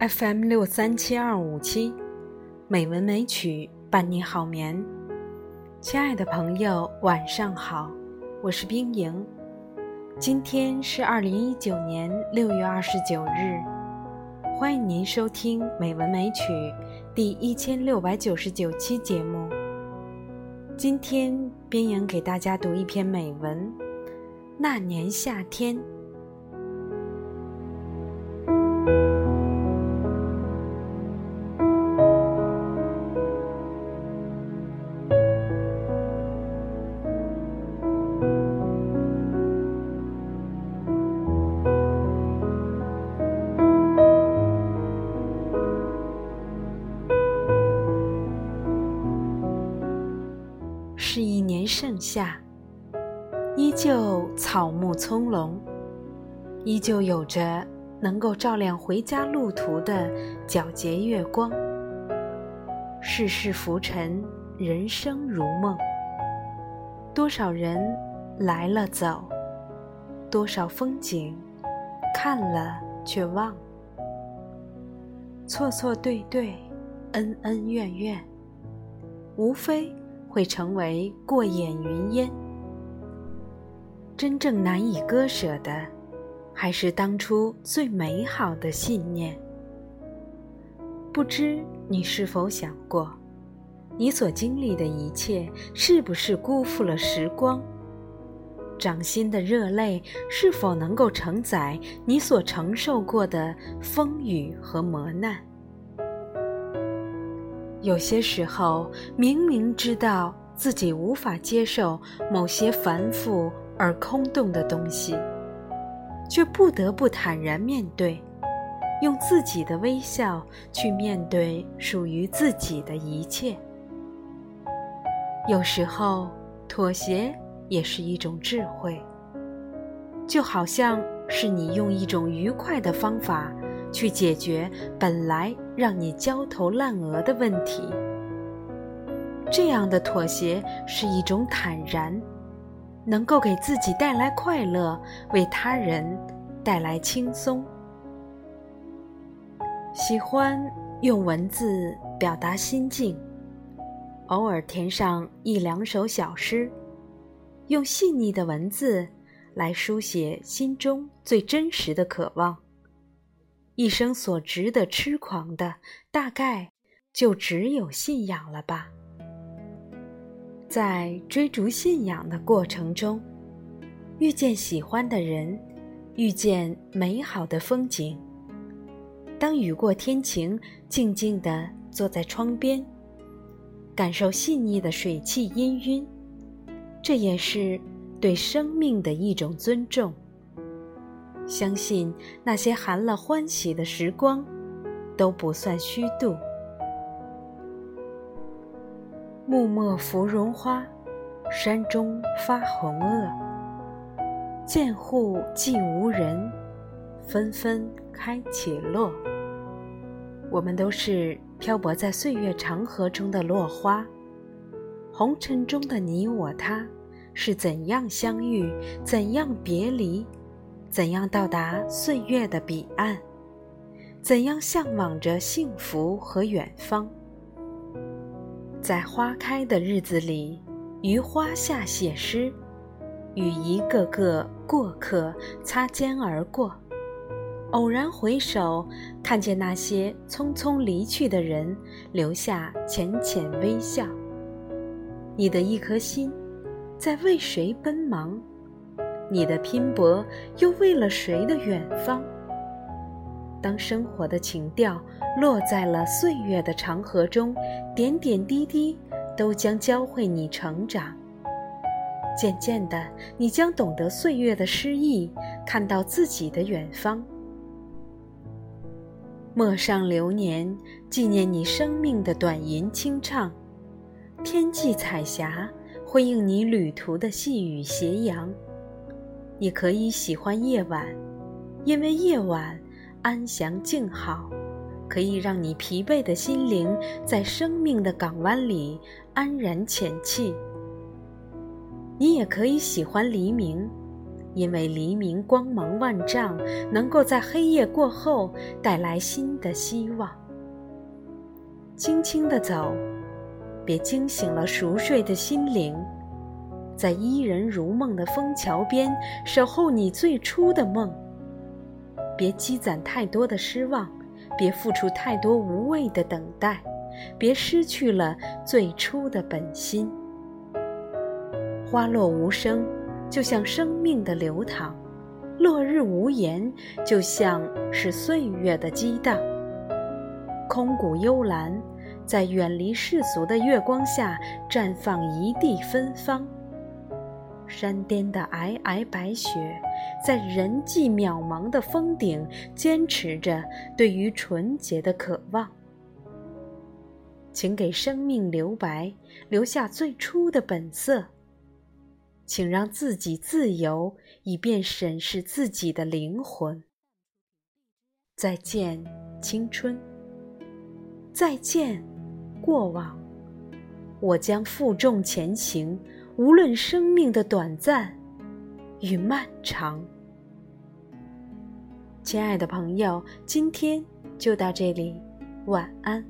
FM 六三七二五七，美文美曲伴你好眠。亲爱的朋友，晚上好，我是冰莹。今天是二零一九年六月二十九日，欢迎您收听《美文美曲》第一千六百九十九期节目。今天，冰莹给大家读一篇美文，《那年夏天》。依旧草木葱茏，依旧有着能够照亮回家路途的皎洁月光。世事浮沉，人生如梦。多少人来了走，多少风景看了却忘，错错对对，恩恩怨怨，无非。会成为过眼云烟。真正难以割舍的，还是当初最美好的信念。不知你是否想过，你所经历的一切，是不是辜负了时光？掌心的热泪，是否能够承载你所承受过的风雨和磨难？有些时候，明明知道自己无法接受某些繁复而空洞的东西，却不得不坦然面对，用自己的微笑去面对属于自己的一切。有时候，妥协也是一种智慧，就好像是你用一种愉快的方法。去解决本来让你焦头烂额的问题，这样的妥协是一种坦然，能够给自己带来快乐，为他人带来轻松。喜欢用文字表达心境，偶尔填上一两首小诗，用细腻的文字来书写心中最真实的渴望。一生所值得痴狂的，大概就只有信仰了吧。在追逐信仰的过程中，遇见喜欢的人，遇见美好的风景。当雨过天晴，静静地坐在窗边，感受细腻的水汽氤氲，这也是对生命的一种尊重。相信那些含了欢喜的时光，都不算虚度。木末芙蓉花，山中发红萼。见户寂无人，纷纷开且落。我们都是漂泊在岁月长河中的落花，红尘中的你我他，是怎样相遇，怎样别离？怎样到达岁月的彼岸？怎样向往着幸福和远方？在花开的日子里，于花下写诗，与一个个过客擦肩而过。偶然回首，看见那些匆匆离去的人，留下浅浅微笑。你的一颗心，在为谁奔忙？你的拼搏又为了谁的远方？当生活的情调落在了岁月的长河中，点点滴滴都将教会你成长。渐渐的，你将懂得岁月的诗意，看到自己的远方。陌上流年，纪念你生命的短吟清唱；天际彩霞，辉映你旅途的细雨斜阳。你可以喜欢夜晚，因为夜晚安详静好，可以让你疲惫的心灵在生命的港湾里安然潜憩。你也可以喜欢黎明，因为黎明光芒万丈，能够在黑夜过后带来新的希望。轻轻地走，别惊醒了熟睡的心灵。在伊人如梦的枫桥边，守候你最初的梦。别积攒太多的失望，别付出太多无谓的等待，别失去了最初的本心。花落无声，就像生命的流淌；落日无言，就像是岁月的激荡。空谷幽兰，在远离世俗的月光下绽放一地芬芳。山巅的皑皑白雪，在人迹渺茫的峰顶，坚持着对于纯洁的渴望。请给生命留白，留下最初的本色。请让自己自由，以便审视自己的灵魂。再见，青春。再见，过往。我将负重前行。无论生命的短暂与漫长，亲爱的朋友，今天就到这里，晚安。